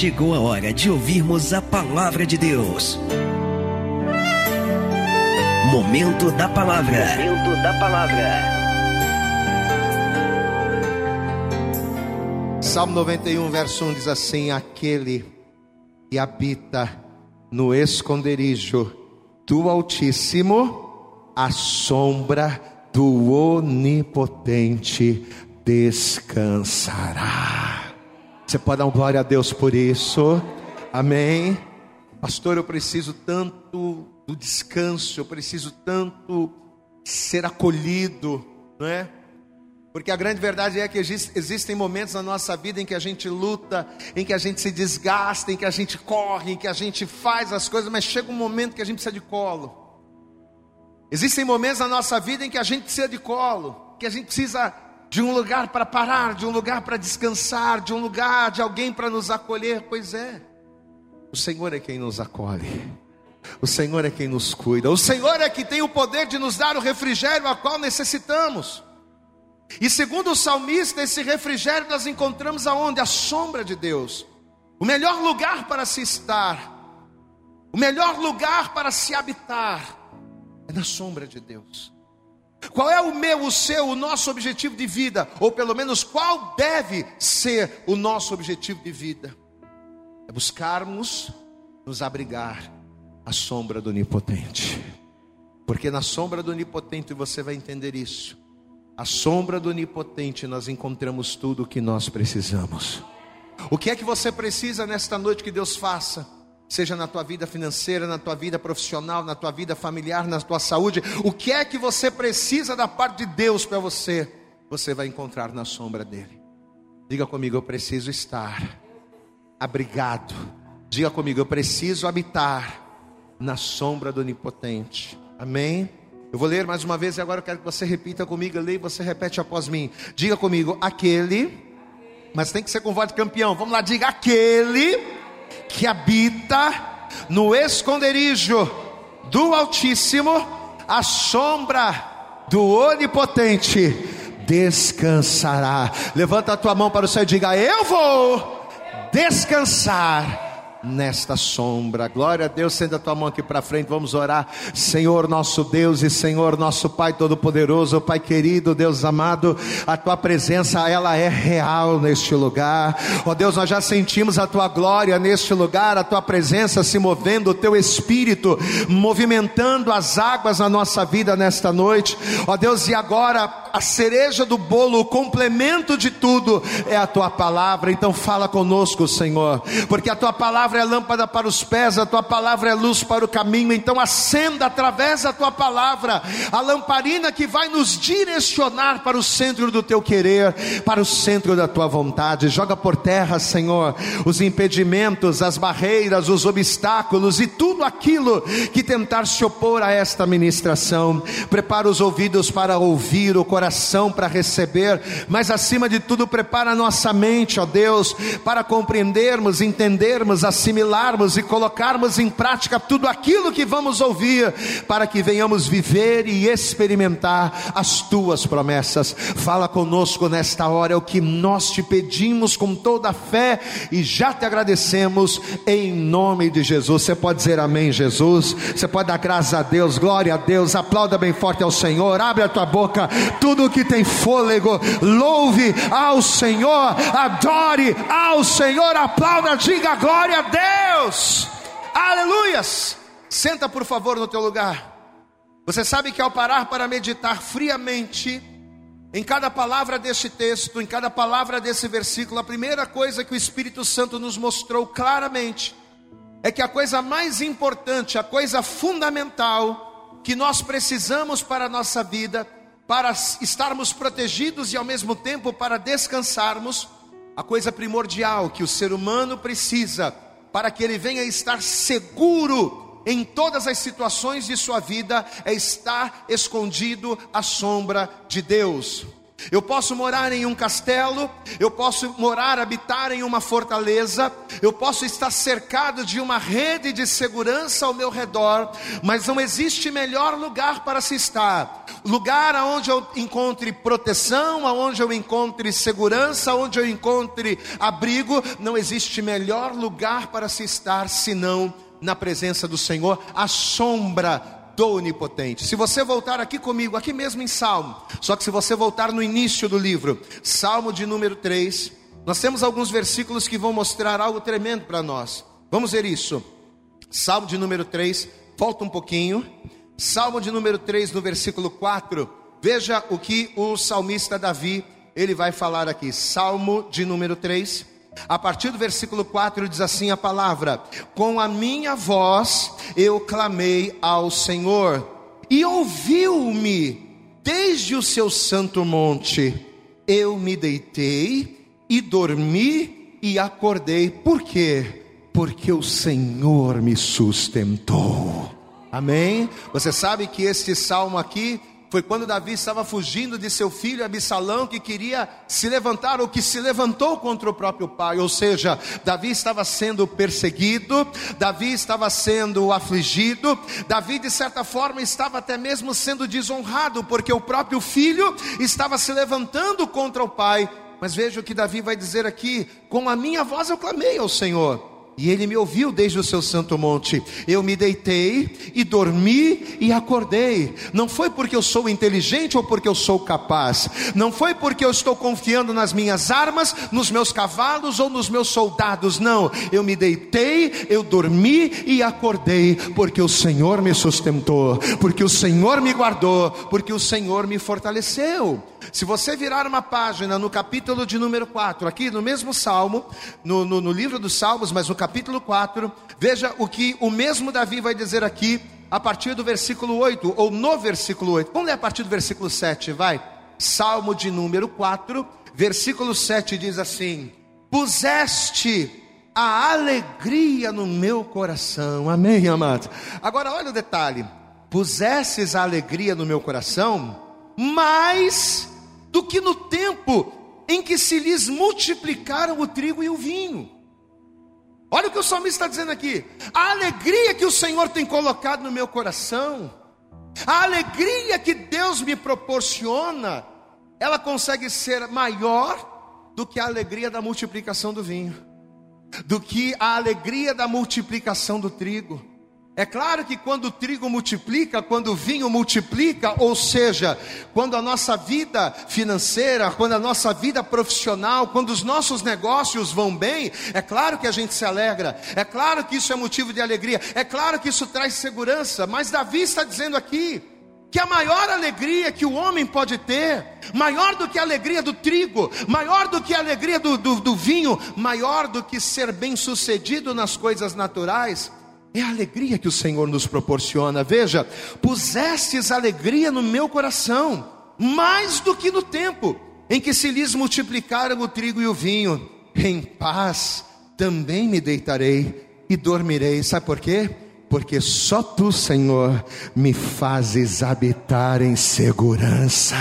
chegou a hora de ouvirmos a palavra de Deus. Momento da palavra. Momento da palavra. Salmo 91, verso 1 diz assim: Aquele que habita no esconderijo do Altíssimo, a sombra do Onipotente descansará. Você pode dar um glória a Deus por isso? Amém. Pastor, eu preciso tanto do descanso, eu preciso tanto ser acolhido, não é? Porque a grande verdade é que existem momentos na nossa vida em que a gente luta, em que a gente se desgasta, em que a gente corre, em que a gente faz as coisas, mas chega um momento que a gente precisa de colo. Existem momentos na nossa vida em que a gente precisa de colo, que a gente precisa de um lugar para parar, de um lugar para descansar, de um lugar, de alguém para nos acolher. Pois é, o Senhor é quem nos acolhe. O Senhor é quem nos cuida. O Senhor é que tem o poder de nos dar o refrigério a qual necessitamos. E segundo o salmista, esse refrigério nós encontramos aonde? A sombra de Deus. O melhor lugar para se estar. O melhor lugar para se habitar é na sombra de Deus. Qual é o meu, o seu, o nosso objetivo de vida? Ou pelo menos qual deve ser o nosso objetivo de vida? É buscarmos nos abrigar à sombra do Onipotente. Porque na sombra do Onipotente você vai entender isso. A sombra do Onipotente nós encontramos tudo o que nós precisamos. O que é que você precisa nesta noite que Deus faça? Seja na tua vida financeira, na tua vida profissional, na tua vida familiar, na tua saúde, o que é que você precisa da parte de Deus para você, você vai encontrar na sombra dele. Diga comigo, eu preciso estar abrigado. Diga comigo, eu preciso habitar na sombra do Onipotente. Amém? Eu vou ler mais uma vez e agora eu quero que você repita comigo. Leia e você repete após mim. Diga comigo, aquele, mas tem que ser com voz de campeão. Vamos lá, diga aquele que habita no esconderijo do Altíssimo, a sombra do Onipotente descansará. Levanta a tua mão para o céu e diga: Eu vou descansar nesta sombra. Glória a Deus, senta a tua mão aqui para frente, vamos orar. Senhor nosso Deus e Senhor nosso Pai todo-poderoso, Pai querido, Deus amado, a tua presença ela é real neste lugar. Ó oh, Deus, nós já sentimos a tua glória neste lugar, a tua presença se movendo, o teu espírito movimentando as águas na nossa vida nesta noite. Ó oh, Deus, e agora a cereja do bolo, o complemento de tudo é a tua palavra. Então fala conosco, Senhor, porque a tua palavra é lâmpada para os pés, a tua palavra é luz para o caminho. Então acenda através da tua palavra a lamparina que vai nos direcionar para o centro do teu querer, para o centro da tua vontade. Joga por terra, Senhor, os impedimentos, as barreiras, os obstáculos e tudo aquilo que tentar se opor a esta ministração. Prepara os ouvidos para ouvir o coração coração para receber, mas acima de tudo, prepara a nossa mente, ó Deus, para compreendermos, entendermos, assimilarmos e colocarmos em prática tudo aquilo que vamos ouvir, para que venhamos viver e experimentar as tuas promessas. Fala conosco nesta hora, é o que nós te pedimos com toda a fé e já te agradecemos em nome de Jesus. Você pode dizer amém, Jesus? Você pode dar graças a Deus, glória a Deus, aplauda bem forte ao Senhor, abre a tua boca, tu tudo que tem fôlego, louve ao Senhor, adore ao Senhor, aplauda, diga glória a Deus, aleluias. Senta por favor no teu lugar. Você sabe que ao parar para meditar friamente em cada palavra deste texto, em cada palavra desse versículo, a primeira coisa que o Espírito Santo nos mostrou claramente é que a coisa mais importante, a coisa fundamental que nós precisamos para a nossa vida para estarmos protegidos e ao mesmo tempo para descansarmos, a coisa primordial que o ser humano precisa para que ele venha estar seguro em todas as situações de sua vida é estar escondido à sombra de Deus. Eu posso morar em um castelo, eu posso morar, habitar em uma fortaleza, eu posso estar cercado de uma rede de segurança ao meu redor, mas não existe melhor lugar para se estar. Lugar onde eu encontre proteção, onde eu encontre segurança, onde eu encontre abrigo, não existe melhor lugar para se estar senão na presença do Senhor, a sombra do Onipotente. Se você voltar aqui comigo, aqui mesmo em Salmo, só que se você voltar no início do livro, Salmo de número 3, nós temos alguns versículos que vão mostrar algo tremendo para nós. Vamos ver isso. Salmo de número 3, volta um pouquinho. Salmo de número 3, no versículo 4. Veja o que o salmista Davi, ele vai falar aqui. Salmo de número 3, a partir do versículo 4 diz assim a palavra: Com a minha voz eu clamei ao Senhor, e ouviu-me desde o seu santo monte. Eu me deitei e dormi e acordei. Por quê? Porque o Senhor me sustentou. Amém? Você sabe que este salmo aqui foi quando Davi estava fugindo de seu filho Absalão, que queria se levantar, ou que se levantou contra o próprio pai. Ou seja, Davi estava sendo perseguido, Davi estava sendo afligido, Davi, de certa forma, estava até mesmo sendo desonrado, porque o próprio filho estava se levantando contra o pai. Mas veja o que Davi vai dizer aqui: com a minha voz eu clamei ao Senhor e ele me ouviu desde o seu santo monte. Eu me deitei e dormi e acordei. Não foi porque eu sou inteligente ou porque eu sou capaz. Não foi porque eu estou confiando nas minhas armas, nos meus cavalos ou nos meus soldados. Não. Eu me deitei, eu dormi e acordei, porque o Senhor me sustentou, porque o Senhor me guardou, porque o Senhor me fortaleceu. Se você virar uma página no capítulo de número 4, aqui no mesmo salmo, no, no, no livro dos Salmos, mas no capítulo 4, veja o que o mesmo Davi vai dizer aqui, a partir do versículo 8, ou no versículo 8. Vamos ler a partir do versículo 7, vai. Salmo de número 4, versículo 7 diz assim: Puseste a alegria no meu coração. Amém, amado. Agora olha o detalhe: pusesses a alegria no meu coração, mais do que no tempo em que se lhes multiplicaram o trigo e o vinho. Olha o que o salmista está dizendo aqui: a alegria que o Senhor tem colocado no meu coração, a alegria que Deus me proporciona, ela consegue ser maior do que a alegria da multiplicação do vinho, do que a alegria da multiplicação do trigo. É claro que quando o trigo multiplica, quando o vinho multiplica, ou seja, quando a nossa vida financeira, quando a nossa vida profissional, quando os nossos negócios vão bem, é claro que a gente se alegra, é claro que isso é motivo de alegria, é claro que isso traz segurança, mas Davi está dizendo aqui, que a maior alegria que o homem pode ter, maior do que a alegria do trigo, maior do que a alegria do, do, do vinho, maior do que ser bem sucedido nas coisas naturais, é a alegria que o Senhor nos proporciona. Veja, pusestes alegria no meu coração, mais do que no tempo em que se lhes multiplicaram o trigo e o vinho. Em paz também me deitarei e dormirei. Sabe por quê? Porque só tu, Senhor, me fazes habitar em segurança.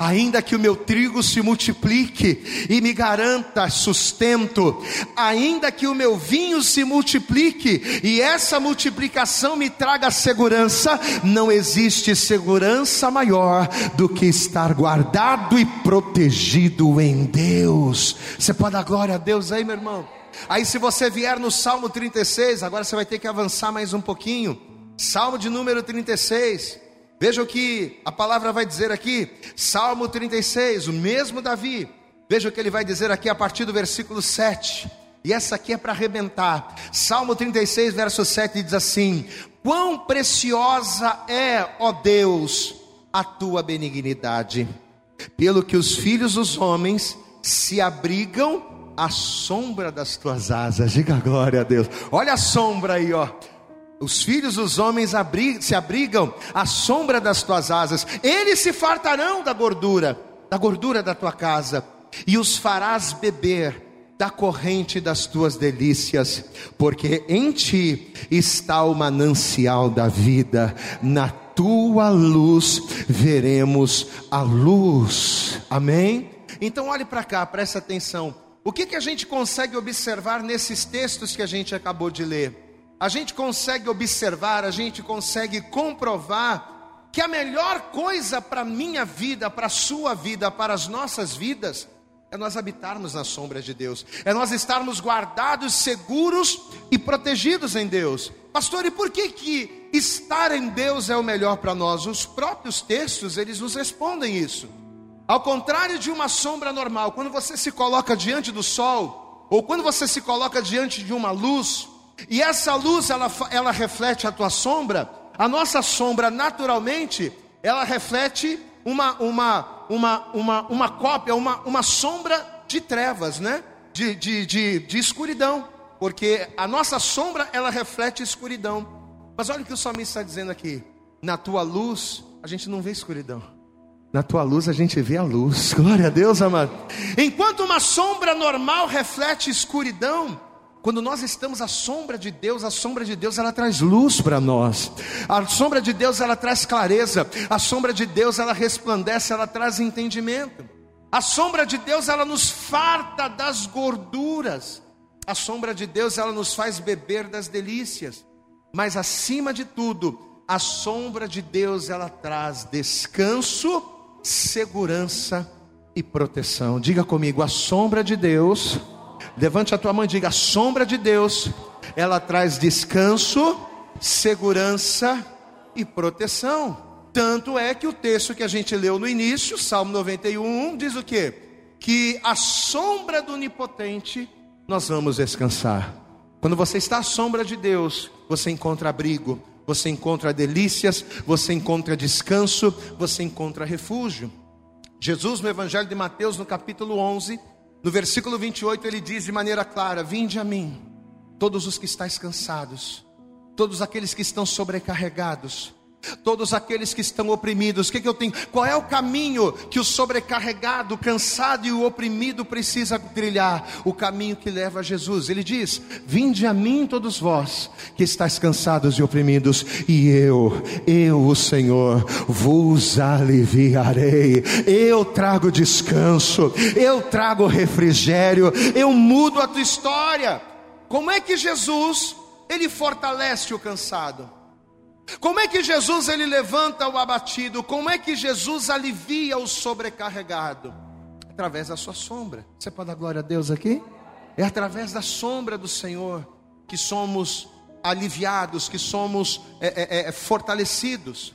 Ainda que o meu trigo se multiplique e me garanta sustento, ainda que o meu vinho se multiplique e essa multiplicação me traga segurança, não existe segurança maior do que estar guardado e protegido em Deus. Você pode dar glória a Deus aí, meu irmão? Aí, se você vier no Salmo 36, agora você vai ter que avançar mais um pouquinho. Salmo de número 36. Veja o que a palavra vai dizer aqui. Salmo 36, o mesmo Davi. Veja o que ele vai dizer aqui a partir do versículo 7. E essa aqui é para arrebentar. Salmo 36, verso 7 diz assim: Quão preciosa é, ó Deus, a tua benignidade, pelo que os filhos dos homens se abrigam a sombra das tuas asas. Diga glória a Deus. Olha a sombra aí, ó. Os filhos dos homens se abrigam à sombra das tuas asas. Eles se fartarão da gordura, da gordura da tua casa, e os farás beber da corrente das tuas delícias, porque em ti está o manancial da vida, na tua luz veremos a luz. Amém? Então olhe para cá, preste atenção. O que, que a gente consegue observar nesses textos que a gente acabou de ler? A gente consegue observar, a gente consegue comprovar que a melhor coisa para a minha vida, para a sua vida, para as nossas vidas, é nós habitarmos na sombra de Deus, é nós estarmos guardados, seguros e protegidos em Deus. Pastor, e por que que estar em Deus é o melhor para nós? Os próprios textos, eles nos respondem isso. Ao contrário de uma sombra normal, quando você se coloca diante do sol, ou quando você se coloca diante de uma luz, e essa luz ela, ela reflete a tua sombra, a nossa sombra naturalmente, ela reflete uma, uma, uma, uma, uma cópia, uma, uma sombra de trevas, né? De, de, de, de escuridão, porque a nossa sombra ela reflete escuridão. Mas olha o que o salmista está dizendo aqui: na tua luz a gente não vê escuridão. Na tua luz a gente vê a luz. Glória a Deus, amado. Enquanto uma sombra normal reflete escuridão, quando nós estamos à sombra de Deus, a sombra de Deus ela traz luz para nós. A sombra de Deus ela traz clareza. A sombra de Deus ela resplandece, ela traz entendimento. A sombra de Deus ela nos farta das gorduras. A sombra de Deus ela nos faz beber das delícias. Mas acima de tudo, a sombra de Deus ela traz descanso, segurança e proteção. Diga comigo, a sombra de Deus Levante a tua mão e diga: a sombra de Deus, ela traz descanso, segurança e proteção. Tanto é que o texto que a gente leu no início, Salmo 91, diz o que? Que a sombra do onipotente nós vamos descansar. Quando você está à sombra de Deus, você encontra abrigo, você encontra delícias, você encontra descanso, você encontra refúgio. Jesus, no Evangelho de Mateus, no capítulo 11, no versículo 28 ele diz de maneira clara: Vinde a mim, todos os que estáis cansados, todos aqueles que estão sobrecarregados, Todos aqueles que estão oprimidos, o que, que eu tenho? Qual é o caminho que o sobrecarregado, cansado e o oprimido precisa trilhar? O caminho que leva a Jesus. Ele diz: Vinde a mim, todos vós que estáis cansados e oprimidos, e eu, eu, o Senhor, vos aliviarei. Eu trago descanso, eu trago refrigério, eu mudo a tua história. Como é que Jesus ele fortalece o cansado? Como é que Jesus ele levanta o abatido? Como é que Jesus alivia o sobrecarregado? Através da sua sombra. Você pode dar glória a Deus aqui? É através da sombra do Senhor que somos aliviados, que somos é, é, é, fortalecidos.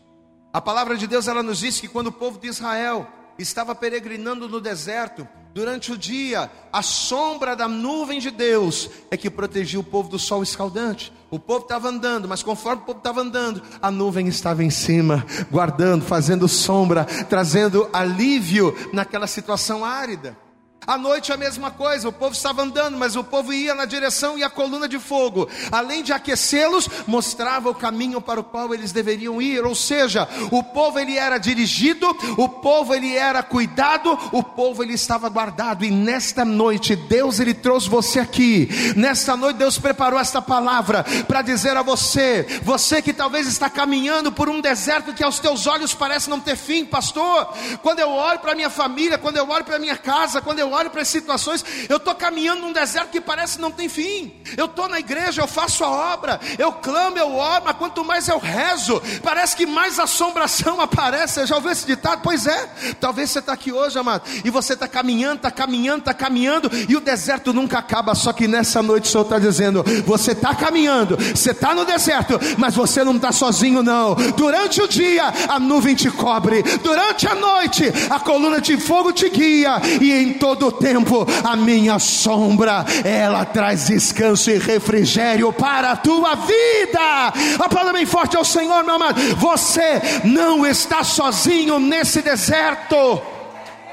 A palavra de Deus ela nos diz que quando o povo de Israel estava peregrinando no deserto, durante o dia, a sombra da nuvem de Deus é que protegia o povo do sol escaldante. O povo estava andando, mas conforme o povo estava andando, a nuvem estava em cima, guardando, fazendo sombra, trazendo alívio naquela situação árida. À noite a mesma coisa, o povo estava andando, mas o povo ia na direção e a coluna de fogo, além de aquecê-los, mostrava o caminho para o qual eles deveriam ir, ou seja, o povo ele era dirigido, o povo ele era cuidado, o povo ele estava guardado. E nesta noite Deus ele trouxe você aqui. Nesta noite Deus preparou esta palavra para dizer a você, você que talvez está caminhando por um deserto que aos teus olhos parece não ter fim, pastor. Quando eu olho para minha família, quando eu olho para minha casa, quando eu olho para as situações, eu estou caminhando num deserto que parece não tem fim. Eu estou na igreja, eu faço a obra, eu clamo, eu oro, mas quanto mais eu rezo, parece que mais assombração aparece. Você já ouviu esse ditado? Pois é. Talvez você está aqui hoje, amado, e você está caminhando, está caminhando, está caminhando, e o deserto nunca acaba. Só que nessa noite o Senhor está dizendo: você está caminhando, você está no deserto, mas você não está sozinho, não. Durante o dia a nuvem te cobre, durante a noite a coluna de fogo te guia, e em todo todo tempo a minha sombra, ela traz descanso e refrigério para a tua vida. Aplauda bem forte ao Senhor, meu amado. Você não está sozinho nesse deserto.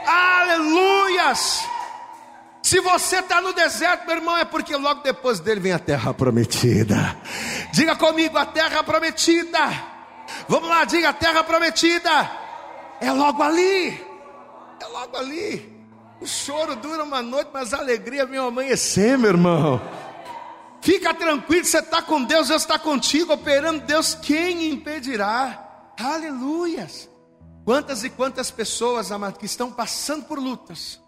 Aleluias! Se você está no deserto, meu irmão, é porque logo depois dele vem a terra prometida. Diga comigo, a terra prometida. Vamos lá, diga a terra prometida. É logo ali. É logo ali. O choro dura uma noite, mas a alegria vem ao amanhecer, meu irmão. Fica tranquilo, você está com Deus, Deus está contigo, operando Deus, quem impedirá? Aleluias! Quantas e quantas pessoas, amados, que estão passando por lutas,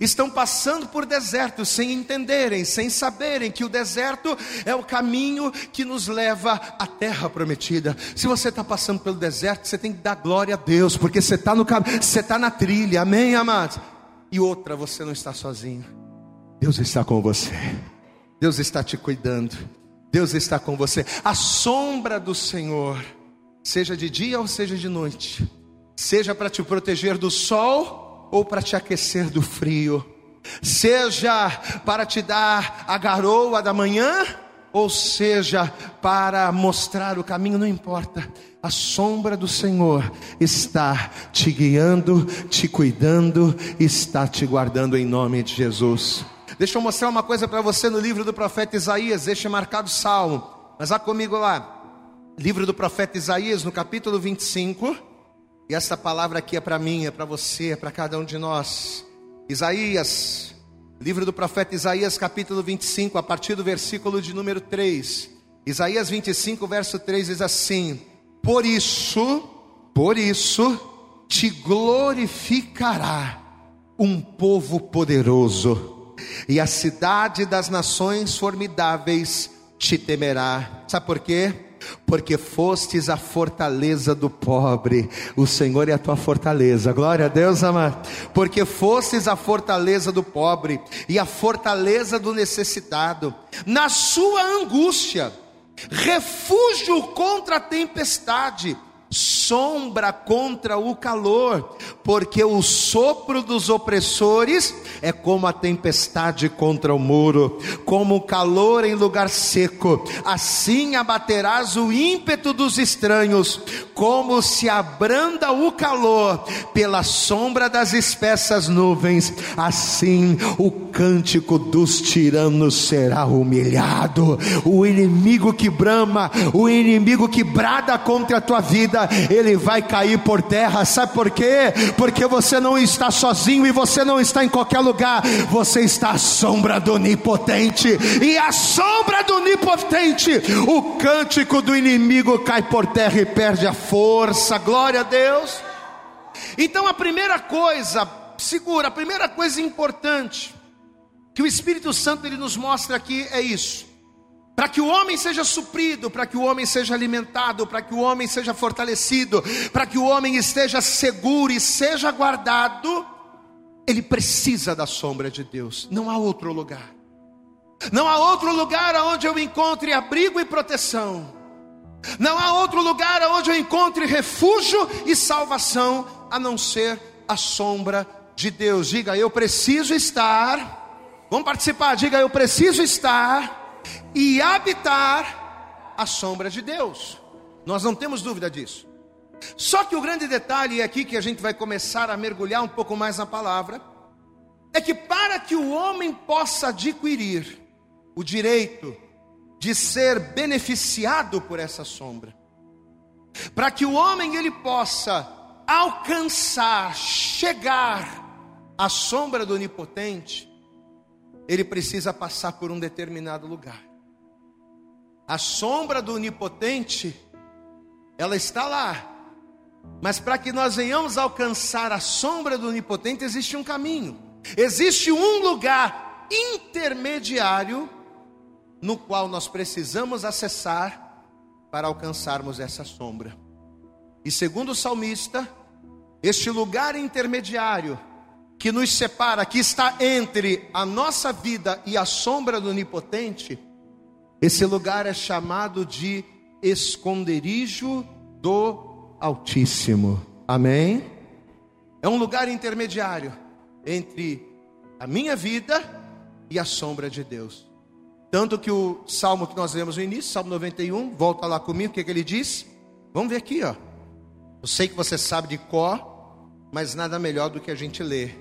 estão passando por desertos sem entenderem, sem saberem que o deserto é o caminho que nos leva à terra prometida. Se você está passando pelo deserto, você tem que dar glória a Deus, porque você está no caminho, você está na trilha, amém, amados? E outra, você não está sozinho. Deus está com você. Deus está te cuidando. Deus está com você. A sombra do Senhor, seja de dia ou seja de noite, seja para te proteger do sol ou para te aquecer do frio, seja para te dar a garoa da manhã, ou seja para mostrar o caminho, não importa. A sombra do Senhor está te guiando, te cuidando, está te guardando em nome de Jesus. Deixa eu mostrar uma coisa para você no livro do profeta Isaías, deixa marcado salmo, mas vá comigo lá. Livro do profeta Isaías, no capítulo 25. E essa palavra aqui é para mim, é para você, é para cada um de nós. Isaías, livro do profeta Isaías, capítulo 25, a partir do versículo de número 3. Isaías 25, verso 3 diz assim: Por isso, por isso te glorificará um povo poderoso, e a cidade das nações formidáveis te temerá. Sabe por quê? porque fostes a fortaleza do pobre. O Senhor é a tua fortaleza. Glória a Deus, amado. Porque fostes a fortaleza do pobre e a fortaleza do necessitado. Na sua angústia, refúgio contra a tempestade sombra contra o calor, porque o sopro dos opressores é como a tempestade contra o muro, como o calor em lugar seco, assim abaterás o ímpeto dos estranhos, como se abranda o calor pela sombra das espessas nuvens, assim o cântico dos tiranos será humilhado, o inimigo que brama, o inimigo que brada contra a tua vida, ele vai cair por terra. Sabe por quê? Porque você não está sozinho e você não está em qualquer lugar, você está à sombra do Onipotente, e a sombra do Onipotente, o cântico do inimigo cai por terra e perde a força. Glória a Deus. Então a primeira coisa, segura, a primeira coisa importante que o Espírito Santo ele nos mostra aqui é isso para que o homem seja suprido, para que o homem seja alimentado, para que o homem seja fortalecido, para que o homem esteja seguro e seja guardado, ele precisa da sombra de Deus, não há outro lugar. Não há outro lugar onde eu encontre abrigo e proteção. Não há outro lugar onde eu encontre refúgio e salvação a não ser a sombra de Deus. Diga, eu preciso estar. Vamos participar, diga, eu preciso estar e habitar a sombra de Deus. Nós não temos dúvida disso. Só que o grande detalhe aqui que a gente vai começar a mergulhar um pouco mais na palavra, é que para que o homem possa adquirir o direito de ser beneficiado por essa sombra, para que o homem ele possa alcançar, chegar à sombra do onipotente, ele precisa passar por um determinado lugar. A sombra do onipotente, ela está lá. Mas para que nós venhamos alcançar a sombra do onipotente, existe um caminho. Existe um lugar intermediário no qual nós precisamos acessar para alcançarmos essa sombra. E segundo o salmista, este lugar intermediário que nos separa, que está entre a nossa vida e a sombra do Onipotente, esse lugar é chamado de esconderijo do Altíssimo. Amém? É um lugar intermediário entre a minha vida e a sombra de Deus. Tanto que o salmo que nós lemos no início, Salmo 91, volta lá comigo, o que, é que ele diz? Vamos ver aqui, ó. Eu sei que você sabe de cor, mas nada melhor do que a gente ler.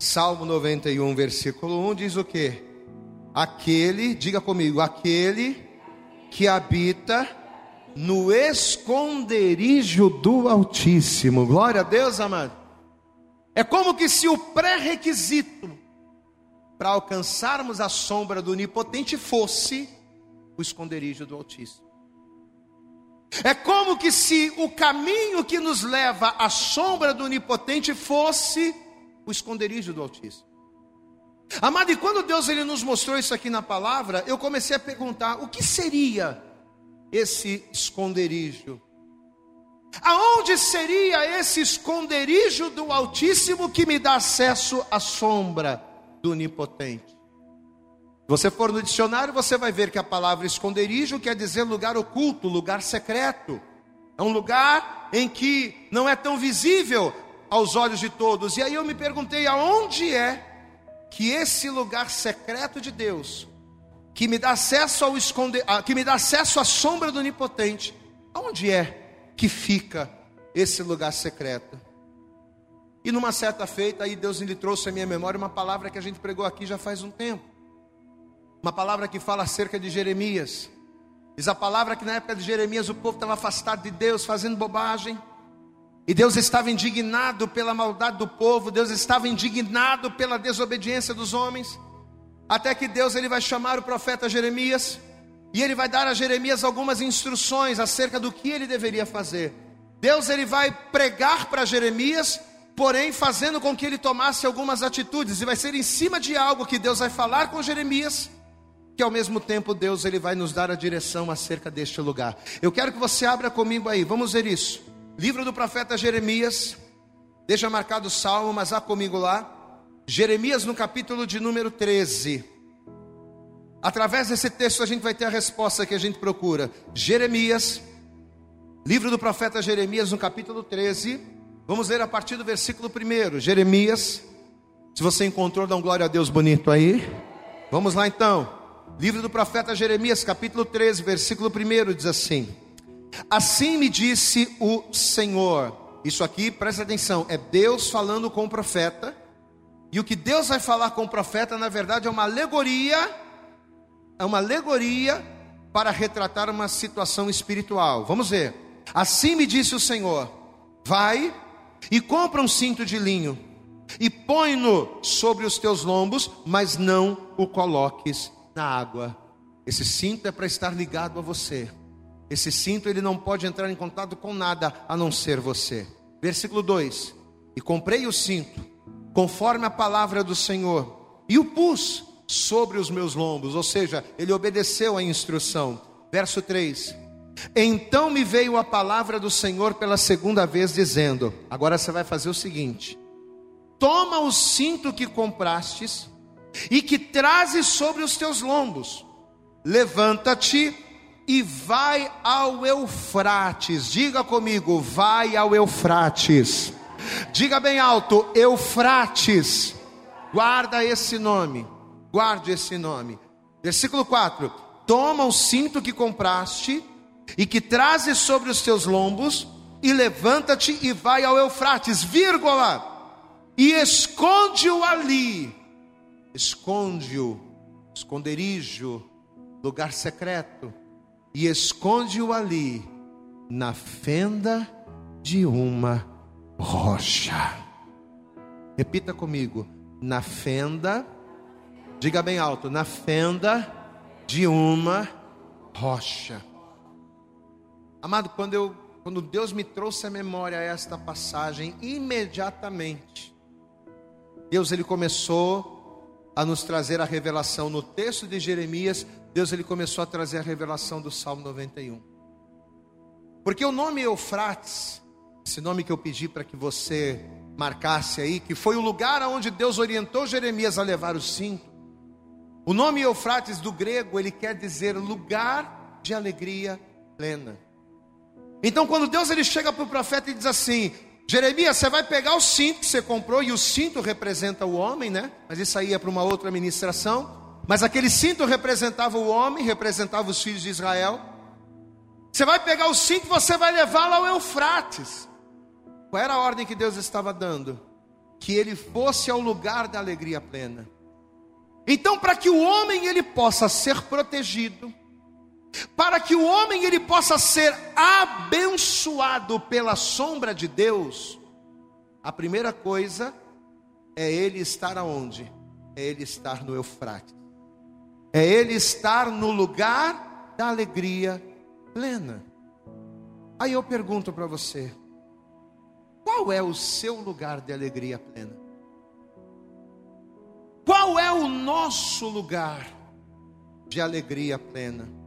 Salmo 91, versículo 1 diz o que? Aquele, diga comigo, aquele que habita no esconderijo do Altíssimo. Glória a Deus, amado. É como que se o pré-requisito para alcançarmos a sombra do Onipotente fosse o esconderijo do Altíssimo. É como que se o caminho que nos leva à sombra do Onipotente fosse o esconderijo do Altíssimo. Amado, e quando Deus ele nos mostrou isso aqui na palavra, eu comecei a perguntar: o que seria esse esconderijo? Aonde seria esse esconderijo do Altíssimo que me dá acesso à sombra do Onipotente? Você for no dicionário, você vai ver que a palavra esconderijo quer dizer lugar oculto, lugar secreto. É um lugar em que não é tão visível aos olhos de todos. E aí eu me perguntei aonde é que esse lugar secreto de Deus, que me dá acesso ao esconder, que me dá acesso à sombra do onipotente, aonde é que fica esse lugar secreto? E numa certa feita, aí Deus lhe trouxe à minha memória uma palavra que a gente pregou aqui já faz um tempo. Uma palavra que fala acerca de Jeremias. Diz a palavra que na época de Jeremias o povo estava afastado de Deus, fazendo bobagem. E Deus estava indignado pela maldade do povo, Deus estava indignado pela desobediência dos homens. Até que Deus ele vai chamar o profeta Jeremias e ele vai dar a Jeremias algumas instruções acerca do que ele deveria fazer. Deus ele vai pregar para Jeremias, porém fazendo com que ele tomasse algumas atitudes e vai ser em cima de algo que Deus vai falar com Jeremias que ao mesmo tempo Deus ele vai nos dar a direção acerca deste lugar. Eu quero que você abra comigo aí, vamos ver isso. Livro do profeta Jeremias, deixa marcado o salmo, mas há comigo lá. Jeremias no capítulo de número 13. Através desse texto a gente vai ter a resposta que a gente procura. Jeremias, livro do profeta Jeremias no capítulo 13. Vamos ler a partir do versículo 1. Jeremias, se você encontrou, dá um glória a Deus bonito aí. Vamos lá então. Livro do profeta Jeremias, capítulo 13, versículo 1 diz assim: Assim me disse o Senhor. Isso aqui, presta atenção, é Deus falando com o profeta. E o que Deus vai falar com o profeta, na verdade, é uma alegoria, é uma alegoria para retratar uma situação espiritual. Vamos ver. Assim me disse o Senhor: Vai e compra um cinto de linho e põe-no sobre os teus lombos, mas não o coloques na água. Esse cinto é para estar ligado a você. Esse cinto ele não pode entrar em contato com nada a não ser você. Versículo 2: E comprei o cinto, conforme a palavra do Senhor, e o pus sobre os meus lombos, ou seja, ele obedeceu a instrução. Verso 3: Então me veio a palavra do Senhor pela segunda vez, dizendo: Agora você vai fazer o seguinte: Toma o cinto que comprastes e que trazes sobre os teus lombos. Levanta-te e vai ao Eufrates. Diga comigo, vai ao Eufrates. Diga bem alto, Eufrates. Guarda esse nome. Guarde esse nome. Versículo 4: Toma o cinto que compraste e que trazes sobre os teus lombos, e levanta-te e vai ao Eufrates, vírgula, e esconde-o ali esconde-o, esconderijo, lugar secreto, e esconde-o ali, na fenda de uma rocha. Repita comigo, na fenda, diga bem alto, na fenda de uma rocha. Amado, quando eu quando Deus me trouxe à memória esta passagem, imediatamente Deus ele começou a nos trazer a revelação no texto de Jeremias, Deus ele começou a trazer a revelação do Salmo 91. Porque o nome Eufrates, esse nome que eu pedi para que você marcasse aí, que foi o lugar aonde Deus orientou Jeremias a levar o cinto. O nome Eufrates do grego, ele quer dizer lugar de alegria plena. Então, quando Deus ele chega para o profeta e diz assim: Jeremias, você vai pegar o cinto que você comprou, e o cinto representa o homem, né? Mas isso aí é para uma outra ministração. Mas aquele cinto representava o homem, representava os filhos de Israel. Você vai pegar o cinto e você vai levá-lo ao Eufrates. Qual era a ordem que Deus estava dando? Que ele fosse ao lugar da alegria plena. Então, para que o homem ele possa ser protegido, para que o homem ele possa ser abençoado pela sombra de Deus, a primeira coisa é ele estar aonde? É ele estar no Eufrates. É ele estar no lugar da alegria plena. Aí eu pergunto para você: qual é o seu lugar de alegria plena? Qual é o nosso lugar de alegria plena?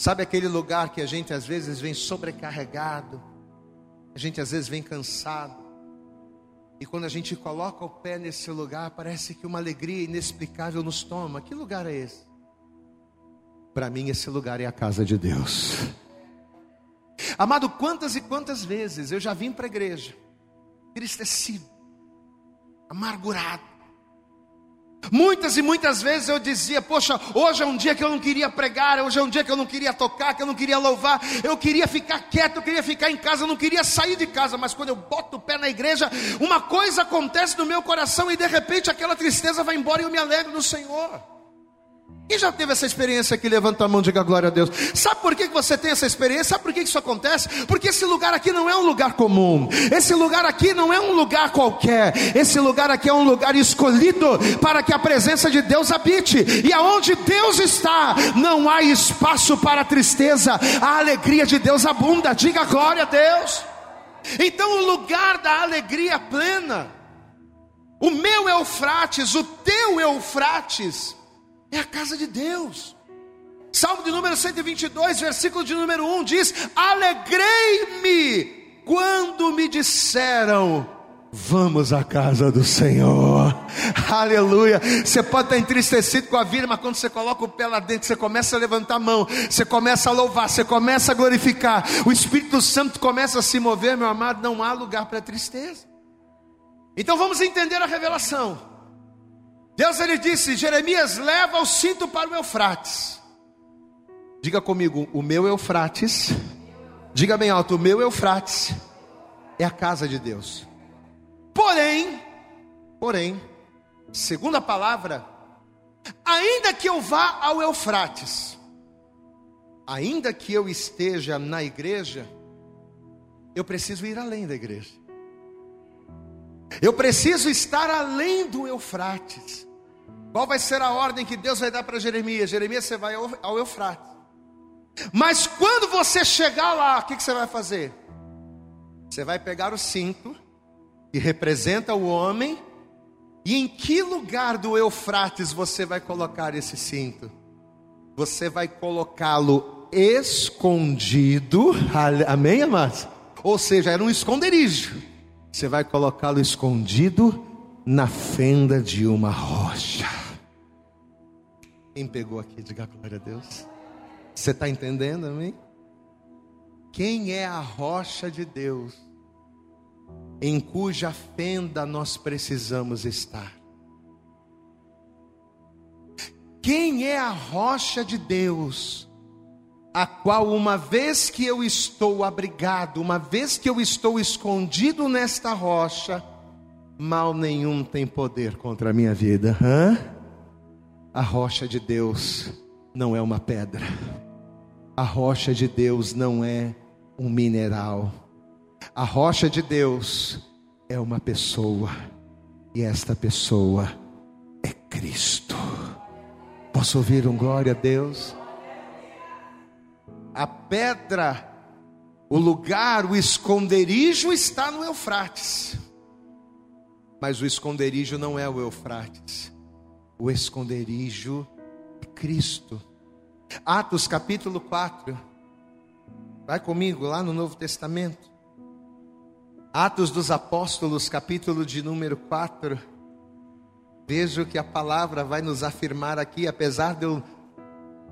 Sabe aquele lugar que a gente às vezes vem sobrecarregado, a gente às vezes vem cansado, e quando a gente coloca o pé nesse lugar, parece que uma alegria inexplicável nos toma. Que lugar é esse? Para mim, esse lugar é a casa de Deus. Amado, quantas e quantas vezes eu já vim para a igreja, entristecido, amargurado, Muitas e muitas vezes eu dizia: Poxa, hoje é um dia que eu não queria pregar, hoje é um dia que eu não queria tocar, que eu não queria louvar, eu queria ficar quieto, eu queria ficar em casa, eu não queria sair de casa, mas quando eu boto o pé na igreja, uma coisa acontece no meu coração e de repente aquela tristeza vai embora e eu me alegro no Senhor. Quem já teve essa experiência aqui? Levanta a mão e diga glória a Deus. Sabe por que você tem essa experiência? Sabe por que isso acontece? Porque esse lugar aqui não é um lugar comum. Esse lugar aqui não é um lugar qualquer. Esse lugar aqui é um lugar escolhido para que a presença de Deus habite. E aonde Deus está, não há espaço para tristeza. A alegria de Deus abunda. Diga glória a Deus. Então, o lugar da alegria plena, o meu Eufrates, o teu Eufrates, é a casa de Deus. Salmo de número 122, versículo de número 1 diz: Alegrei-me quando me disseram, Vamos à casa do Senhor, aleluia. Você pode estar entristecido com a vida, mas quando você coloca o pé lá dentro, você começa a levantar a mão, você começa a louvar, você começa a glorificar, o Espírito Santo começa a se mover, meu amado. Não há lugar para tristeza. Então vamos entender a revelação. Deus ele disse: Jeremias, leva o cinto para o Eufrates. Diga comigo, o meu Eufrates. Diga bem alto, o meu Eufrates é a casa de Deus. Porém, porém, segunda palavra, ainda que eu vá ao Eufrates, ainda que eu esteja na igreja, eu preciso ir além da igreja. Eu preciso estar além do Eufrates. Qual vai ser a ordem que Deus vai dar para Jeremias? Jeremias, você vai ao Eufrates. Mas quando você chegar lá, o que, que você vai fazer? Você vai pegar o cinto, que representa o homem, e em que lugar do Eufrates você vai colocar esse cinto? Você vai colocá-lo escondido, amém, amados? Ou seja, era um esconderijo. Você vai colocá-lo escondido na fenda de uma rocha. Quem pegou aqui, diga glória a Deus. Você está entendendo, amém? Quem é a rocha de Deus, em cuja fenda nós precisamos estar? Quem é a rocha de Deus, a qual, uma vez que eu estou abrigado, uma vez que eu estou escondido nesta rocha, mal nenhum tem poder contra a minha vida? Hã? A rocha de Deus não é uma pedra. A rocha de Deus não é um mineral. A rocha de Deus é uma pessoa. E esta pessoa é Cristo. Posso ouvir um glória a Deus? A pedra, o lugar, o esconderijo está no Eufrates. Mas o esconderijo não é o Eufrates o esconderijo de Cristo. Atos capítulo 4. Vai comigo lá no Novo Testamento. Atos dos Apóstolos, capítulo de número 4. Vejo que a palavra vai nos afirmar aqui, apesar de eu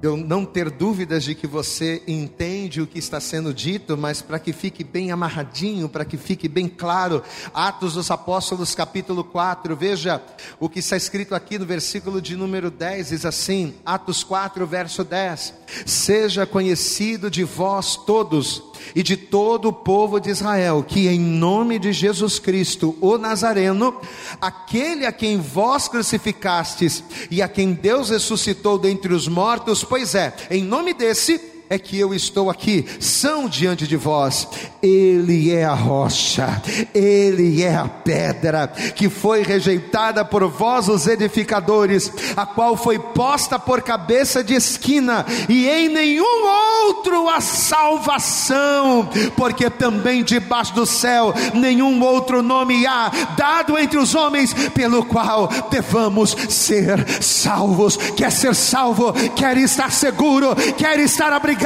eu não ter dúvidas de que você entende o que está sendo dito, mas para que fique bem amarradinho, para que fique bem claro, Atos dos Apóstolos, capítulo 4, veja o que está escrito aqui no versículo de número 10, diz assim: Atos 4, verso 10: Seja conhecido de vós todos e de todo o povo de Israel, que em nome de Jesus Cristo, o Nazareno, aquele a quem vós crucificastes e a quem Deus ressuscitou dentre os mortos, pois é, em nome desse é que eu estou aqui, são diante de vós. Ele é a rocha, ele é a pedra que foi rejeitada por vós, os edificadores, a qual foi posta por cabeça de esquina, e em nenhum outro a salvação, porque também debaixo do céu nenhum outro nome há dado entre os homens pelo qual devamos ser salvos. Quer ser salvo, quer estar seguro, quer estar abrigado,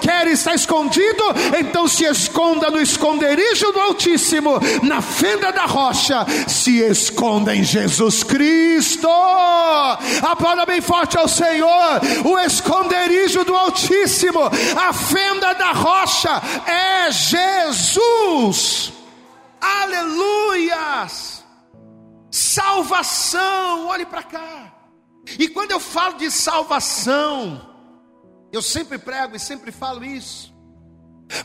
quer estar escondido, então se esconda no esconderijo do Altíssimo, na fenda da rocha, se esconda em Jesus Cristo. Aplauda bem forte ao Senhor, o esconderijo do Altíssimo, a fenda da rocha é Jesus. Aleluias! Salvação, olhe para cá. E quando eu falo de salvação, eu sempre prego e sempre falo isso.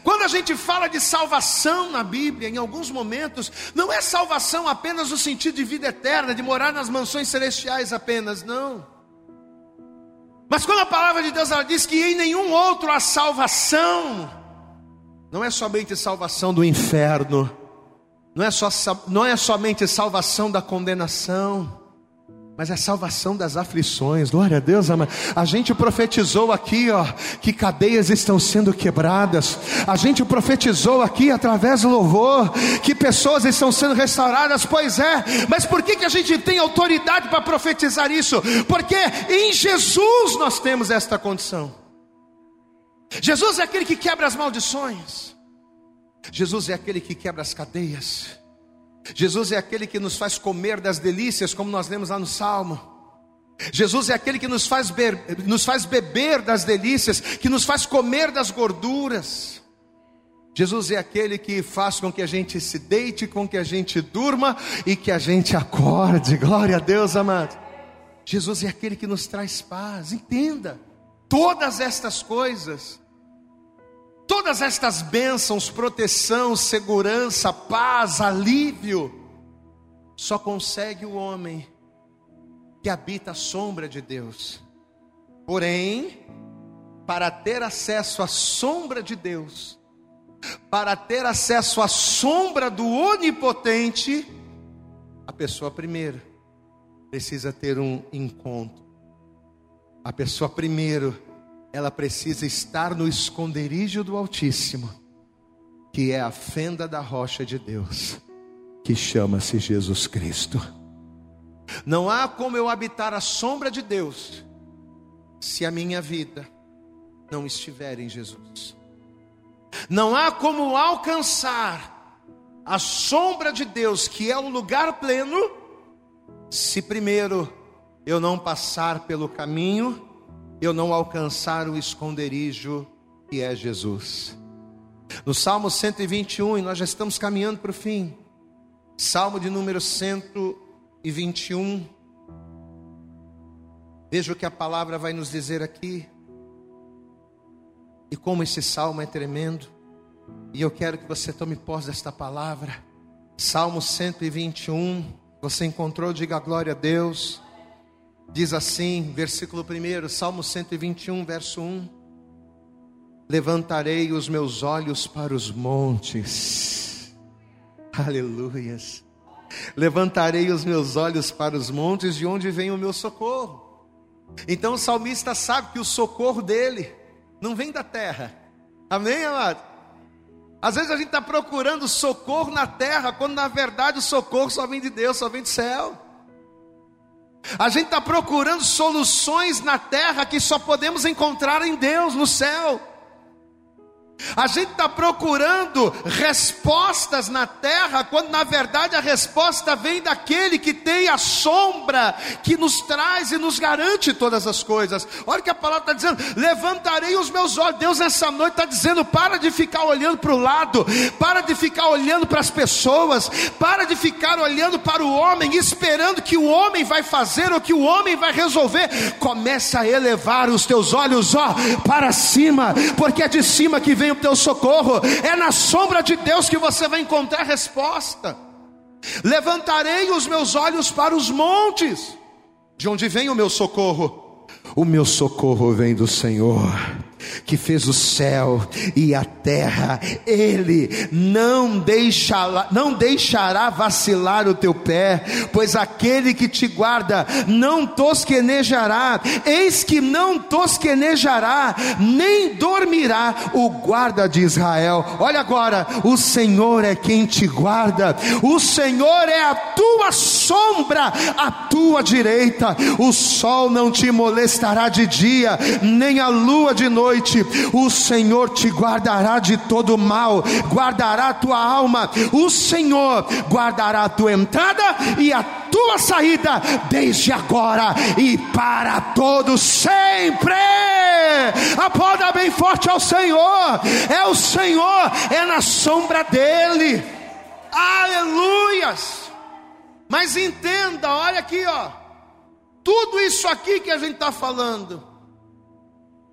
Quando a gente fala de salvação na Bíblia, em alguns momentos, não é salvação apenas no sentido de vida eterna, de morar nas mansões celestiais apenas, não. Mas quando a palavra de Deus ela diz que em nenhum outro há salvação, não é somente salvação do inferno, não é, só, não é somente salvação da condenação, mas é salvação das aflições. Glória a Deus, amado. A gente profetizou aqui, ó, que cadeias estão sendo quebradas. A gente profetizou aqui através do louvor que pessoas estão sendo restauradas. Pois é, mas por que que a gente tem autoridade para profetizar isso? Porque em Jesus nós temos esta condição. Jesus é aquele que quebra as maldições. Jesus é aquele que quebra as cadeias. Jesus é aquele que nos faz comer das delícias, como nós lemos lá no Salmo. Jesus é aquele que nos faz, nos faz beber das delícias, que nos faz comer das gorduras. Jesus é aquele que faz com que a gente se deite, com que a gente durma e que a gente acorde. Glória a Deus, amado. Jesus é aquele que nos traz paz. Entenda, todas estas coisas Todas estas bênçãos, proteção, segurança, paz, alívio, só consegue o homem que habita a sombra de Deus. Porém, para ter acesso à sombra de Deus, para ter acesso à sombra do onipotente, a pessoa primeiro precisa ter um encontro. A pessoa primeiro ela precisa estar no esconderijo do Altíssimo, que é a fenda da rocha de Deus, que chama-se Jesus Cristo. Não há como eu habitar a sombra de Deus, se a minha vida não estiver em Jesus. Não há como alcançar a sombra de Deus, que é o lugar pleno, se primeiro eu não passar pelo caminho eu não alcançar o esconderijo que é Jesus. No Salmo 121, e nós já estamos caminhando para o fim. Salmo de número 121. Veja o que a palavra vai nos dizer aqui. E como esse salmo é tremendo. E eu quero que você tome posse desta palavra. Salmo 121. Você encontrou, diga glória a Deus. Diz assim, versículo 1, Salmo 121, verso 1: Levantarei os meus olhos para os montes, aleluias. Levantarei os meus olhos para os montes, de onde vem o meu socorro. Então o salmista sabe que o socorro dele não vem da terra, amém, amado? Às vezes a gente está procurando socorro na terra, quando na verdade o socorro só vem de Deus, só vem do céu. A gente está procurando soluções na terra que só podemos encontrar em Deus, no céu. A gente está procurando respostas na terra, quando na verdade a resposta vem daquele que tem a sombra, que nos traz e nos garante todas as coisas. Olha o que a palavra está dizendo: levantarei os meus olhos. Deus nessa noite está dizendo: para de ficar olhando para o lado, para de ficar olhando para as pessoas, para de ficar olhando para o homem, esperando que o homem vai fazer ou que o homem vai resolver. Começa a elevar os teus olhos, ó, para cima, porque é de cima que vem o teu socorro, é na sombra de Deus que você vai encontrar resposta. Levantarei os meus olhos para os montes, de onde vem o meu socorro? O meu socorro vem do Senhor, que fez o céu e a terra, Ele não deixará, não deixará vacilar o teu pé, pois aquele que te guarda não tosquenejará, eis que não tosquenejará, nem dormirá o guarda de Israel. Olha agora, o Senhor é quem te guarda, o Senhor é a tua sombra, a tua direita, o sol não te molestará de dia, nem a lua de noite noite, o Senhor te guardará de todo mal, guardará tua alma, o Senhor guardará a tua entrada e a tua saída, desde agora e para todos sempre. Aplauda bem forte ao Senhor, é o Senhor, é na sombra dEle, aleluias. Mas entenda, olha aqui, ó, tudo isso aqui que a gente está falando,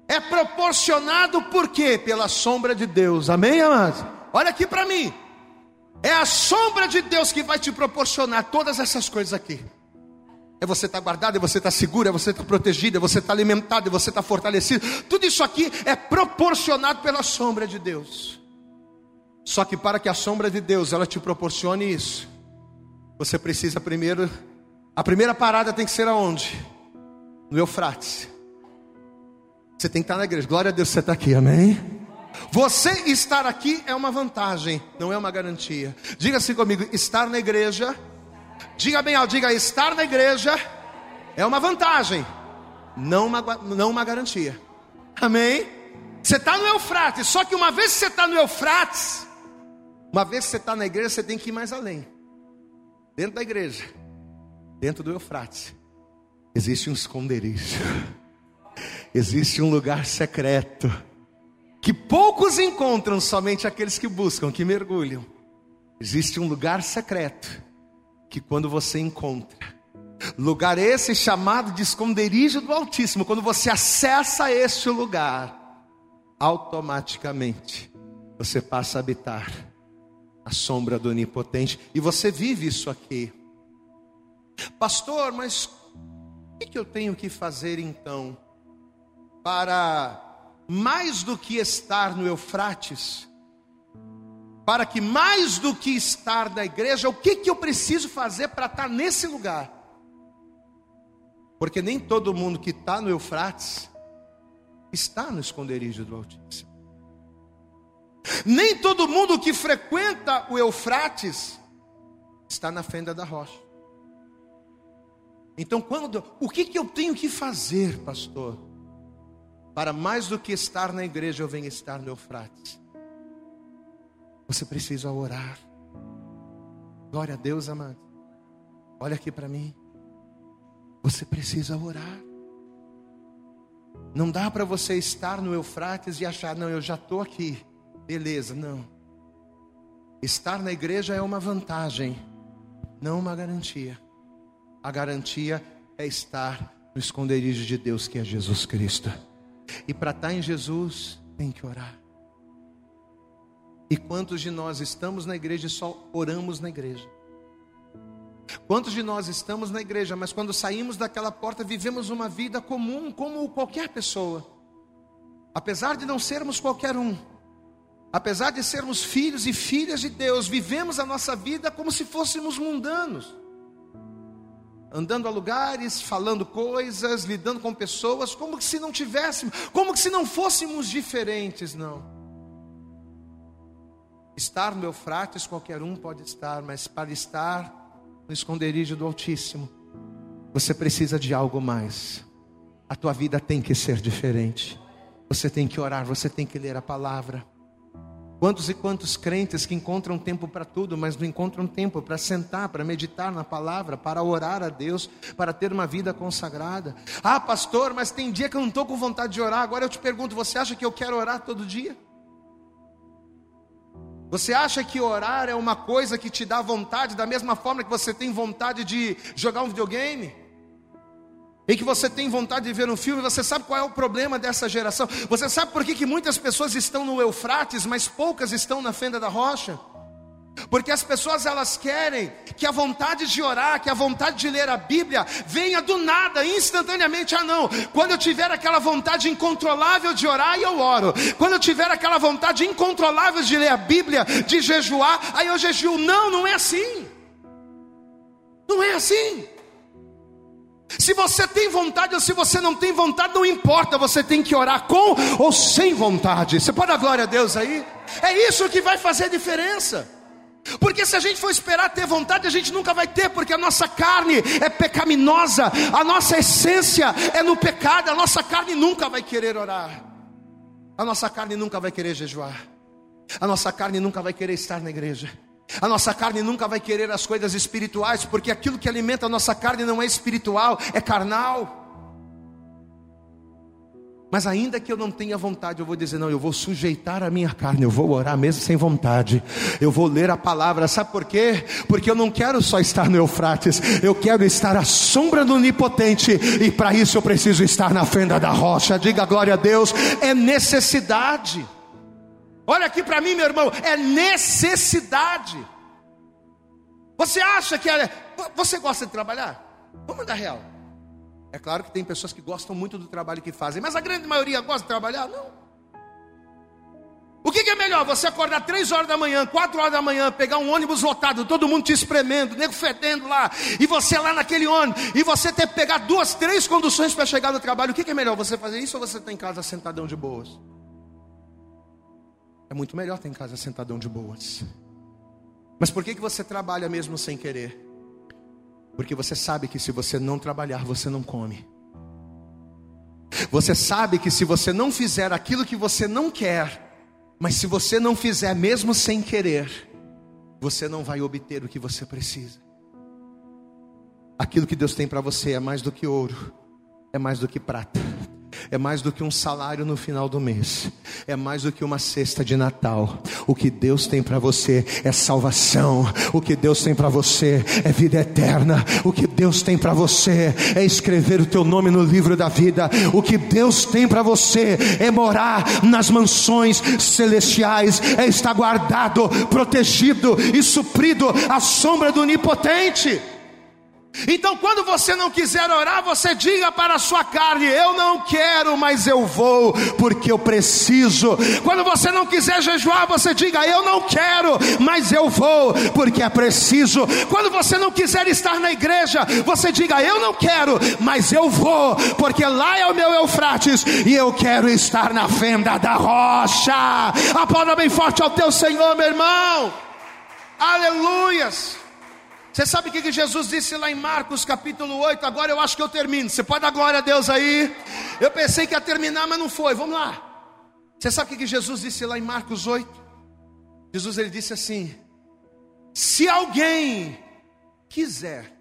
é proporcionado por quê? Pela sombra de Deus. Amém, amados? Olha aqui para mim. É a sombra de Deus que vai te proporcionar todas essas coisas aqui. É você estar tá guardado, é você estar tá seguro, é você estar tá protegido, é você estar tá alimentado, é você estar tá fortalecido. Tudo isso aqui é proporcionado pela sombra de Deus. Só que para que a sombra de Deus ela te proporcione isso, você precisa primeiro, a primeira parada tem que ser aonde? No Eufrates. Você tem que estar na igreja. Glória a Deus, você está aqui, amém? Você estar aqui é uma vantagem, não é uma garantia. Diga assim comigo: estar na igreja. Diga bem diga estar na igreja é uma vantagem, não uma, não uma garantia. Amém? Você está no Eufrates, só que uma vez que você está no Eufrates, uma vez que você está na igreja, você tem que ir mais além. Dentro da igreja, dentro do Eufrates, existe um esconderijo existe um lugar secreto que poucos encontram, somente aqueles que buscam, que mergulham. Existe um lugar secreto que quando você encontra, lugar esse chamado de esconderijo do Altíssimo, quando você acessa este lugar, automaticamente você passa a habitar a sombra do Onipotente e você vive isso aqui. Pastor, mas o que eu tenho que fazer então? Para mais do que estar no Eufrates, para que mais do que estar na igreja, o que, que eu preciso fazer para estar nesse lugar? Porque nem todo mundo que está no Eufrates está no esconderijo do Altíssimo. Nem todo mundo que frequenta o Eufrates está na fenda da rocha. Então, quando, o que, que eu tenho que fazer, pastor? Para mais do que estar na igreja, eu venho estar no Eufrates. Você precisa orar. Glória a Deus, amado. Olha aqui para mim. Você precisa orar. Não dá para você estar no Eufrates e achar, não, eu já estou aqui. Beleza, não. Estar na igreja é uma vantagem, não uma garantia. A garantia é estar no esconderijo de Deus, que é Jesus Cristo. E para estar tá em Jesus, tem que orar. E quantos de nós estamos na igreja e só oramos na igreja? Quantos de nós estamos na igreja, mas quando saímos daquela porta vivemos uma vida comum como qualquer pessoa? Apesar de não sermos qualquer um, apesar de sermos filhos e filhas de Deus, vivemos a nossa vida como se fôssemos mundanos andando a lugares, falando coisas, lidando com pessoas, como se não tivéssemos, como se não fôssemos diferentes, não. Estar no Eufrates qualquer um pode estar, mas para estar no esconderijo do Altíssimo, você precisa de algo mais. A tua vida tem que ser diferente. Você tem que orar, você tem que ler a palavra. Quantos e quantos crentes que encontram tempo para tudo, mas não encontram tempo para sentar, para meditar na palavra, para orar a Deus, para ter uma vida consagrada. Ah, pastor, mas tem dia que eu não estou com vontade de orar. Agora eu te pergunto: você acha que eu quero orar todo dia? Você acha que orar é uma coisa que te dá vontade, da mesma forma que você tem vontade de jogar um videogame? Em que você tem vontade de ver um filme, você sabe qual é o problema dessa geração? Você sabe por que, que muitas pessoas estão no Eufrates, mas poucas estão na fenda da rocha? Porque as pessoas elas querem que a vontade de orar, que a vontade de ler a Bíblia venha do nada, instantaneamente. Ah, não. Quando eu tiver aquela vontade incontrolável de orar, eu oro. Quando eu tiver aquela vontade incontrolável de ler a Bíblia, de jejuar, aí eu jejuo. Não, não é assim. Não é assim. Se você tem vontade ou se você não tem vontade, não importa, você tem que orar com ou sem vontade. Você pode dar glória a Deus aí? É isso que vai fazer diferença. Porque se a gente for esperar ter vontade, a gente nunca vai ter, porque a nossa carne é pecaminosa, a nossa essência é no pecado, a nossa carne nunca vai querer orar, a nossa carne nunca vai querer jejuar, a nossa carne nunca vai querer estar na igreja. A nossa carne nunca vai querer as coisas espirituais, porque aquilo que alimenta a nossa carne não é espiritual, é carnal. Mas ainda que eu não tenha vontade, eu vou dizer: não, eu vou sujeitar a minha carne, eu vou orar mesmo sem vontade, eu vou ler a palavra, sabe por quê? Porque eu não quero só estar no Eufrates, eu quero estar à sombra do Onipotente, e para isso eu preciso estar na fenda da rocha. Diga glória a Deus, é necessidade. Olha aqui para mim, meu irmão, é necessidade. Você acha que é. Você gosta de trabalhar? Vamos dar real. É claro que tem pessoas que gostam muito do trabalho que fazem, mas a grande maioria gosta de trabalhar? Não. O que, que, é melhor? Você acordar três horas da manhã, quatro horas da manhã, pegar um ônibus lotado, todo mundo te espremendo, nego fedendo lá, e você lá naquele ônibus, e você ter que pegar duas, três conduções para chegar no trabalho. O que, que é melhor? Você fazer isso ou você tá em casa sentadão de boas? É muito melhor estar em casa sentadão de boas. Mas por que, que você trabalha mesmo sem querer? Porque você sabe que se você não trabalhar, você não come. Você sabe que se você não fizer aquilo que você não quer, mas se você não fizer mesmo sem querer, você não vai obter o que você precisa. Aquilo que Deus tem para você é mais do que ouro, é mais do que prata é mais do que um salário no final do mês, é mais do que uma cesta de Natal. O que Deus tem para você é salvação, o que Deus tem para você é vida eterna, o que Deus tem para você é escrever o teu nome no livro da vida, o que Deus tem para você é morar nas mansões celestiais, é estar guardado, protegido e suprido à sombra do Onipotente. Então, quando você não quiser orar, você diga para a sua carne: Eu não quero, mas eu vou, porque eu preciso. Quando você não quiser jejuar, você diga: Eu não quero, mas eu vou, porque é preciso. Quando você não quiser estar na igreja, você diga: Eu não quero, mas eu vou, porque lá é o meu Eufrates e eu quero estar na fenda da rocha. Aplauda bem forte ao teu Senhor, meu irmão. Aleluias. Você sabe o que Jesus disse lá em Marcos capítulo 8? Agora eu acho que eu termino. Você pode dar glória a Deus aí? Eu pensei que ia terminar, mas não foi. Vamos lá. Você sabe o que Jesus disse lá em Marcos 8? Jesus ele disse assim: Se alguém quiser,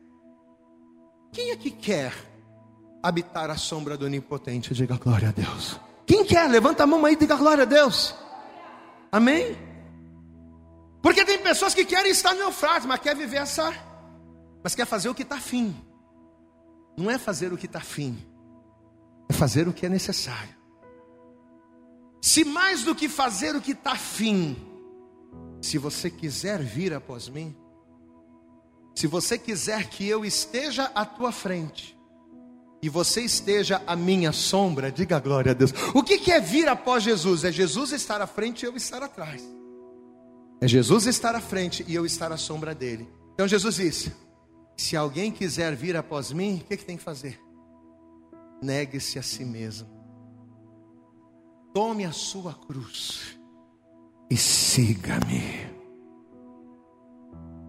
quem é que quer habitar a sombra do Onipotente? Diga glória a Deus. Quem quer? Levanta a mão aí e diga glória a Deus. Amém? Porque tem pessoas que querem estar no Eufrates, mas quer viver essa mas quer fazer o que está fim. Não é fazer o que está fim, é fazer o que é necessário. Se mais do que fazer o que está fim, se você quiser vir após mim, se você quiser que eu esteja à tua frente, e você esteja à minha sombra, diga glória a Deus. O que, que é vir após Jesus? É Jesus estar à frente e eu estar atrás. É Jesus estar à frente e eu estar à sombra dele. Então Jesus disse: se alguém quiser vir após mim, o que, que tem que fazer? Negue-se a si mesmo. Tome a sua cruz e siga-me.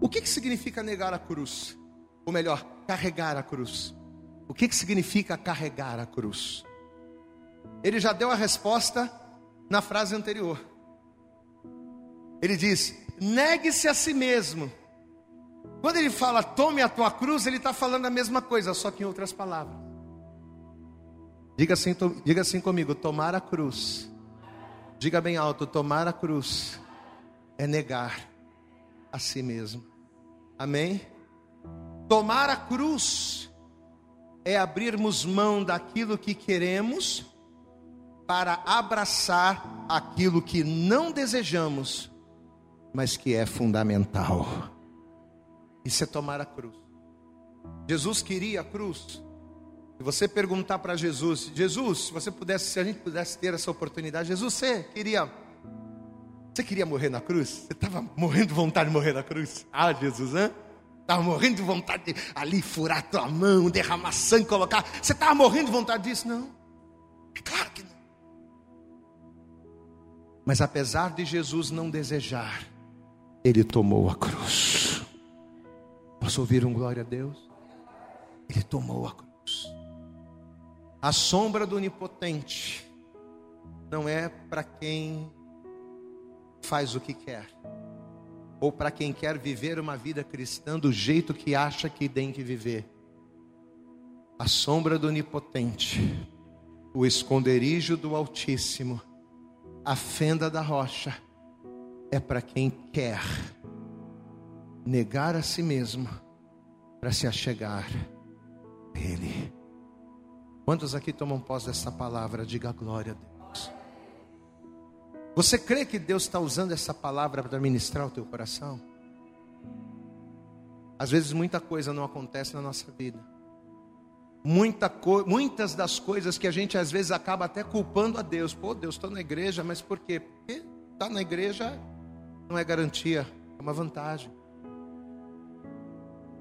O que, que significa negar a cruz? Ou melhor, carregar a cruz. O que, que significa carregar a cruz? Ele já deu a resposta na frase anterior. Ele diz: negue-se a si mesmo quando ele fala tome a tua cruz, ele está falando a mesma coisa, só que em outras palavras. Diga assim, diga assim comigo: tomar a cruz. Diga bem alto: tomar a cruz é negar a si mesmo. Amém? Tomar a cruz é abrirmos mão daquilo que queremos para abraçar aquilo que não desejamos mas que é fundamental. Isso é tomar a cruz. Jesus queria a cruz. Se você perguntar para Jesus, Jesus, se você pudesse, se a gente pudesse ter essa oportunidade, Jesus, você queria, você queria morrer na cruz? Você estava morrendo de vontade de morrer na cruz? Ah, Jesus, hein? Estava morrendo de vontade de ali furar tua mão, derramar sangue, colocar. Você estava morrendo de vontade disso? Não. É claro que não. Mas apesar de Jesus não desejar, ele tomou a cruz. Posso ouvir um glória a Deus? Ele tomou a cruz. A sombra do onipotente não é para quem faz o que quer, ou para quem quer viver uma vida cristã do jeito que acha que tem que viver. A sombra do onipotente, o esconderijo do Altíssimo, a fenda da rocha, é para quem quer negar a si mesmo para se achegar a Ele. Quantos aqui tomam posse dessa palavra? Diga glória a Deus. Você crê que Deus está usando essa palavra para ministrar o teu coração? Às vezes muita coisa não acontece na nossa vida. Muita co muitas das coisas que a gente às vezes acaba até culpando a Deus. Pô, Deus, estou na igreja, mas por quê? Porque estar tá na igreja não é garantia, é uma vantagem.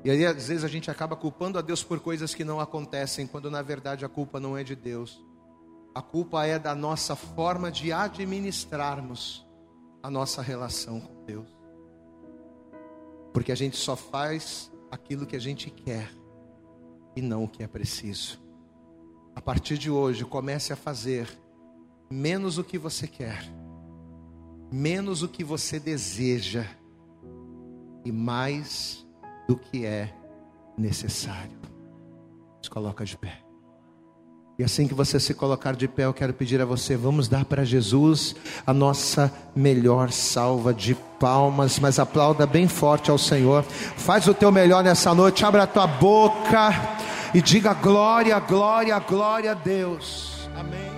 E aí, às vezes, a gente acaba culpando a Deus por coisas que não acontecem, quando na verdade a culpa não é de Deus. A culpa é da nossa forma de administrarmos a nossa relação com Deus. Porque a gente só faz aquilo que a gente quer e não o que é preciso. A partir de hoje, comece a fazer menos o que você quer, menos o que você deseja e mais do que é necessário. Se coloca de pé. E assim que você se colocar de pé, eu quero pedir a você, vamos dar para Jesus a nossa melhor salva de palmas, mas aplauda bem forte ao Senhor. Faz o teu melhor nessa noite, abra a tua boca e diga glória, glória, glória a Deus. Amém.